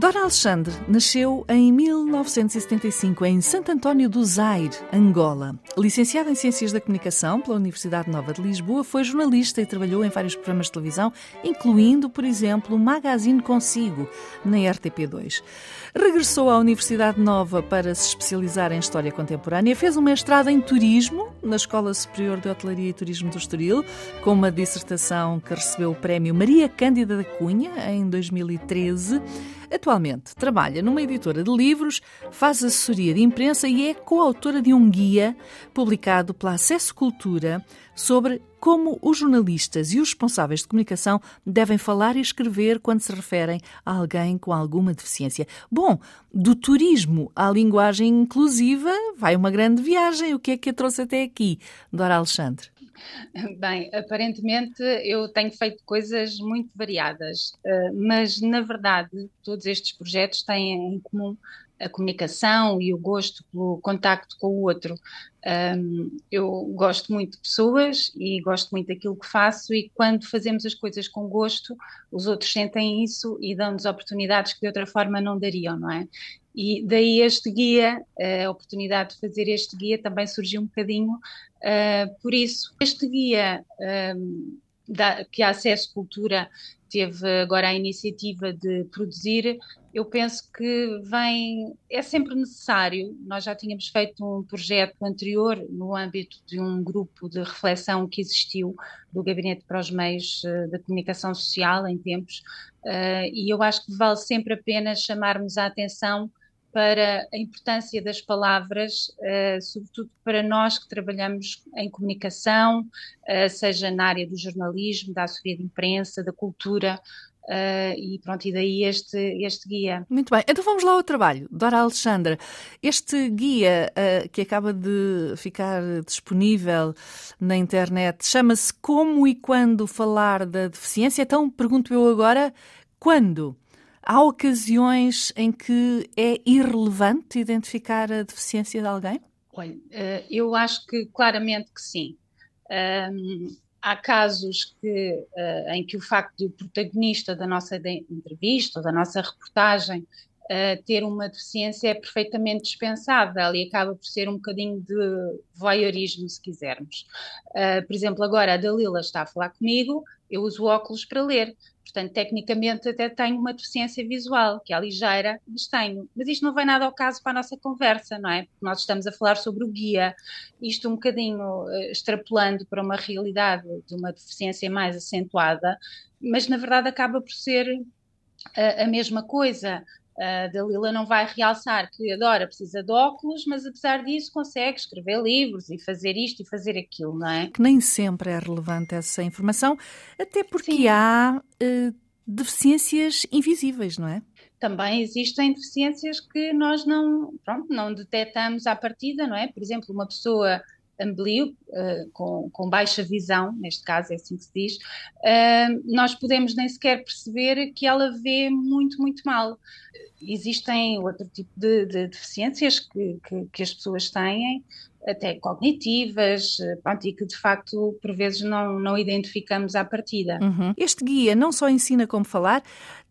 Dora Alexandre nasceu em 1975 em Santo António do Zaire, Angola. Licenciada em Ciências da Comunicação pela Universidade Nova de Lisboa, foi jornalista e trabalhou em vários programas de televisão, incluindo, por exemplo, o Magazine Consigo, na RTP2. Regressou à Universidade Nova para se especializar em História Contemporânea, fez um mestrado em Turismo na Escola Superior de Hotelaria e Turismo do Estoril, com uma dissertação que recebeu o prémio Maria Cândida da Cunha em 2013. Atualmente trabalha numa editora de livros, faz assessoria de imprensa e é coautora de um guia publicado pela Acesso Cultura sobre como os jornalistas e os responsáveis de comunicação devem falar e escrever quando se referem a alguém com alguma deficiência. Bom, do turismo à linguagem inclusiva vai uma grande viagem. O que é que a trouxe até aqui, Dora Alexandre? Bem, aparentemente eu tenho feito coisas muito variadas, eh, mas na verdade todos estes projetos têm em comum a comunicação e o gosto pelo contacto com o outro. Eu gosto muito de pessoas e gosto muito daquilo que faço, e quando fazemos as coisas com gosto, os outros sentem isso e dão-nos oportunidades que de outra forma não dariam, não é? E daí este guia, a oportunidade de fazer este guia também surgiu um bocadinho uh, por isso. Este guia um, da, que a Acesso Cultura teve agora a iniciativa de produzir, eu penso que vem, é sempre necessário. Nós já tínhamos feito um projeto anterior no âmbito de um grupo de reflexão que existiu do Gabinete para os Meios uh, da Comunicação Social em tempos, uh, e eu acho que vale sempre a pena chamarmos a atenção para a importância das palavras, uh, sobretudo para nós que trabalhamos em comunicação, uh, seja na área do jornalismo, da assessoria de imprensa, da cultura. Uh, e pronto, e daí este, este guia. Muito bem, então vamos lá ao trabalho. Dora Alexandra, este guia que acaba de ficar disponível na internet chama-se Como e Quando Falar da Deficiência. Então pergunto eu agora, quando? Há ocasiões em que é irrelevante identificar a deficiência de alguém? Olha, eh, eu acho que claramente que sim. há casos que, eh, em que o facto de o protagonista da nossa entrevista, da nossa reportagem, Uh, ter uma deficiência é perfeitamente dispensável e acaba por ser um bocadinho de voyeurismo, se quisermos. Por exemplo, agora a Dalila está a falar comigo, eu uso óculos para ler. Portanto, tecnicamente até tenho uma deficiência visual, que é ligeira, mas tenho. Mas isto não vem nada ao caso para a nossa conversa, não é? Porque nós estamos a falar sobre o guia, isto um bocadinho uh, extrapolando para uma realidade de uma deficiência mais acentuada, mas na verdade acaba por ser a, a mesma coisa. A Dalila não vai realçar que adora, precisa de óculos, mas apesar disso consegue escrever livros e fazer isto e fazer aquilo, não é? Que nem sempre é relevante essa informação, até porque Sim. há uh, deficiências invisíveis, não é? Também existem deficiências que nós não, pronto, não detectamos à partida, não é? Por exemplo, uma pessoa amblio, uh, com, com, baixa visão, neste caso é assim que se diz, uh, nós podemos nem sequer perceber que ela vê muito, muito mal. Existem outro tipo de, de deficiências que, que, que, as pessoas têm, até cognitivas, pronto, e que de facto por vezes não, não identificamos à partida. Uhum. Este guia não só ensina como falar,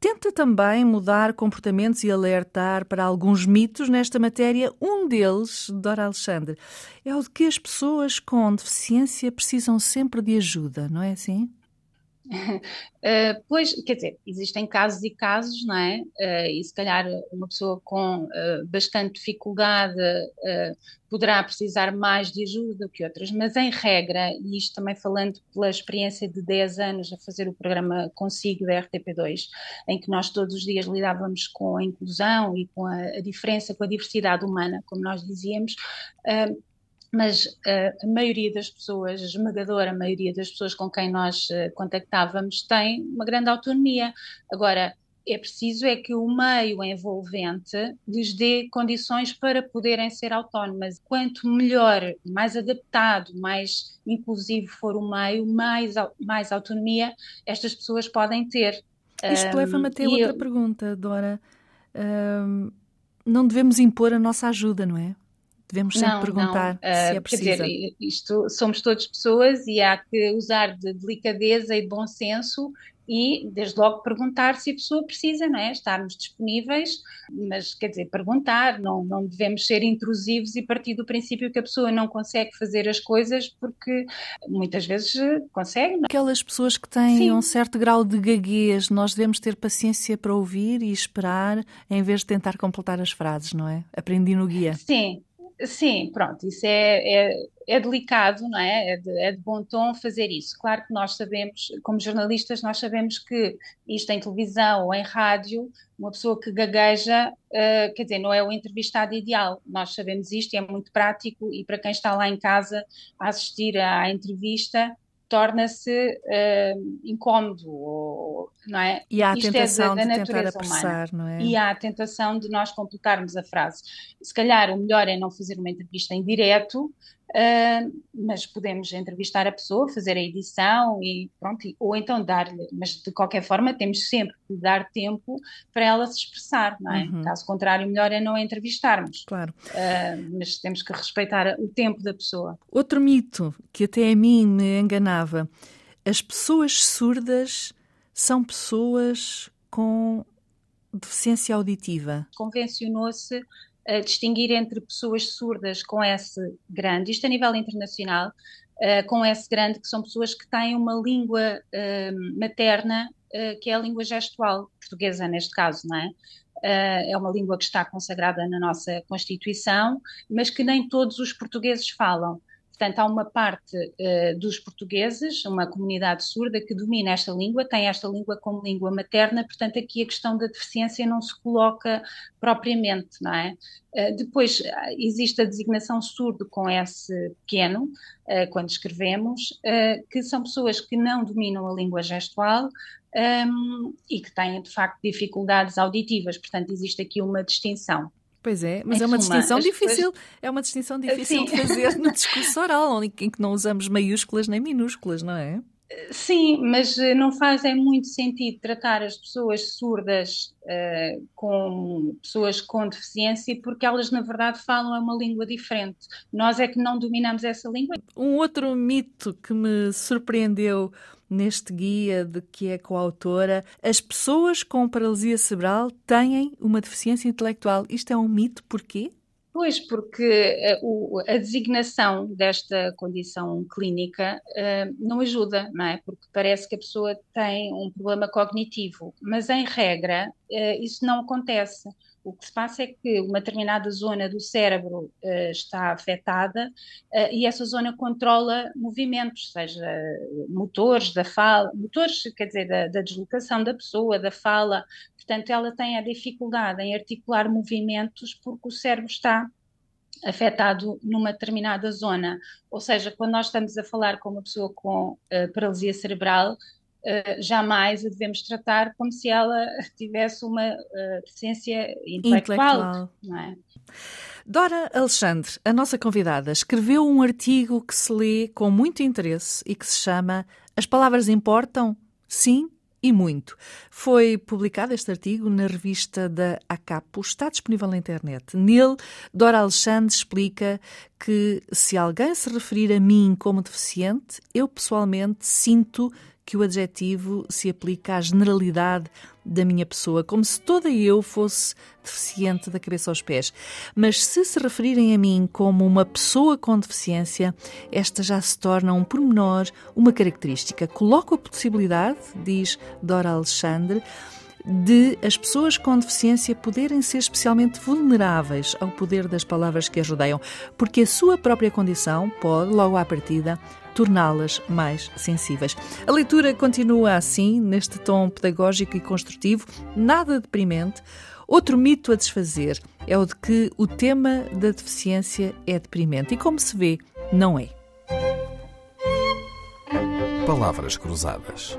tenta também mudar comportamentos e alertar para alguns mitos nesta matéria. Um deles, Dora Alexandre, é o de que as pessoas com deficiência precisam sempre de ajuda, não é assim? Uh, pois, quer dizer, existem casos e casos, não é? Uh, e se calhar uma pessoa com uh, bastante dificuldade poderá precisar mais de ajuda do que outras, mas em regra, e isto também falando pela experiência de 10 anos a fazer o programa Consigo da RTP2, em que nós todos os dias lidávamos com a inclusão e com a, a diferença, com a diversidade humana, como nós dizíamos, mas uh, a maioria das pessoas, a esmagadora maioria das pessoas com quem nós uh, contactávamos tem uma grande autonomia. Agora, é preciso é que o meio envolvente lhes dê condições para poderem ser autónomas. Quanto melhor, mais adaptado, mais inclusivo for o meio, mais, mais autonomia estas pessoas podem ter. Isto um, leva-me a ter outra eu... pergunta, Dora. uh, não devemos impor a nossa ajuda, não é? Devemos sempre não, perguntar não. Uh, se é preciso. Quer dizer, isto, somos todas pessoas e há que usar de delicadeza e de bom senso e, desde logo, perguntar se a pessoa precisa, não é? Estarmos disponíveis, mas, quer dizer, perguntar, não, não devemos ser intrusivos e partir do princípio que a pessoa não consegue fazer as coisas porque muitas vezes consegue. Não? É? Aquelas pessoas que têm Sim. um certo grau de gaguez, nós devemos ter paciência para ouvir e esperar em vez de tentar completar as frases, não é? Aprendi no guia. Sim, Sim, pronto, isso é, é, é delicado, não é? É de, é de, bom tom fazer isso. Claro que nós sabemos, como jornalistas, nós sabemos que isto em televisão ou em rádio, uma pessoa que gagueja, uh, quer dizer, não é o entrevistado ideal. Nós sabemos isto é muito prático e para quem está lá em casa a assistir à entrevista, torna-se uh, incómodo, ou, não é? E há a Isto tentação é da, da de tentar apressar, humana. não é? E há a tentação de nós completarmos a frase. Se calhar o melhor é não fazer uma entrevista em direto, Uh, mas podemos entrevistar a pessoa, fazer a edição e pronto, ou então dar-lhe, mas de qualquer forma temos sempre de dar tempo para ela se expressar, não é? Uhum. Caso contrário, melhor é não a entrevistarmos. Claro. Uh, mas temos que respeitar o tempo da pessoa. Outro mito que até a mim me enganava: as pessoas surdas são pessoas com deficiência auditiva. Convencionou-se distinguir entre pessoas surdas com S grande, isto a nível internacional, uh, com S grande, que são pessoas que têm uma língua uh, materna, que é a língua gestual, portuguesa neste caso, não é? é uma língua que está consagrada na nossa Constituição, mas que nem todos os portugueses falam. Portanto, há uma parte uh, dos portugueses, uma comunidade surda que domina esta língua, tem esta língua como língua materna, portanto, aqui a questão da deficiência não se coloca propriamente, não é? Uh, depois, existe a designação surdo com S pequeno, uh, quando escrevemos, que são pessoas que não dominam a língua gestual, um, ehm, e que têm, de facto, dificuldades auditivas, portanto, existe aqui uma distinção. Pois é, mas em é uma suma, distinção difícil, é uma distinção difícil de fazer no discurso oral, em que não usamos maiúsculas nem minúsculas, não é? Sim, mas eh, não faz é muito sentido tratar as pessoas surdas uh, com pessoas com deficiência, porque elas, na verdade, falam uma língua diferente. Nós é que não dominamos essa língua. Um outro mito que me surpreendeu neste guia de que é coautora, as pessoas com paralisia cerebral têm uma deficiência intelectual. Isto é um mito, porquê? Pois, porque a, eh, a designação desta condição clínica uh, não ajuda, não é? Porque parece que a pessoa tem um problema cognitivo, mas em regra uh, isso não acontece. O que se passa é que uma determinada zona do cérebro uh, está afetada uh, e essa zona controla movimentos, seja motores da fala, motores, quer dizer, da, da deslocação da pessoa, da fala. Portanto, ela tem a dificuldade em articular movimentos porque o cérebro está afetado numa determinada zona. Ou seja, quando nós estamos a falar com uma pessoa com uh, paralisia cerebral, uh, jamais a devemos tratar como se ela tivesse uma uh, deficiência intelectual. intelectual. É? Dora Alexandre, a nossa convidada, escreveu um artigo que se lê com muito interesse e que se chama As Palavras Importam? Sim e muito. Foi publicado este artigo na revista da ACAPO, está disponível na internet. Nele, Dora Alexandre explica que se alguém se referir a mim como deficiente, eu pessoalmente sinto que o adjetivo se aplica à generalidade da minha pessoa, como se toda eu fosse deficiente da cabeça aos pés. Mas se se referirem a mim como uma pessoa com deficiência, esta já se torna um pormenor, uma característica. Coloco a possibilidade, diz Dora Alexandre, de as pessoas com deficiência poderem ser especialmente vulneráveis ao poder das palavras que as rodeiam, porque a sua própria condição pode, logo à partida, torná-las mais sensíveis. A leitura continua assim, neste tom pedagógico e construtivo, nada deprimente. Outro mito a desfazer é o de que o tema da deficiência é deprimente e, como se vê, não é. Palavras Cruzadas,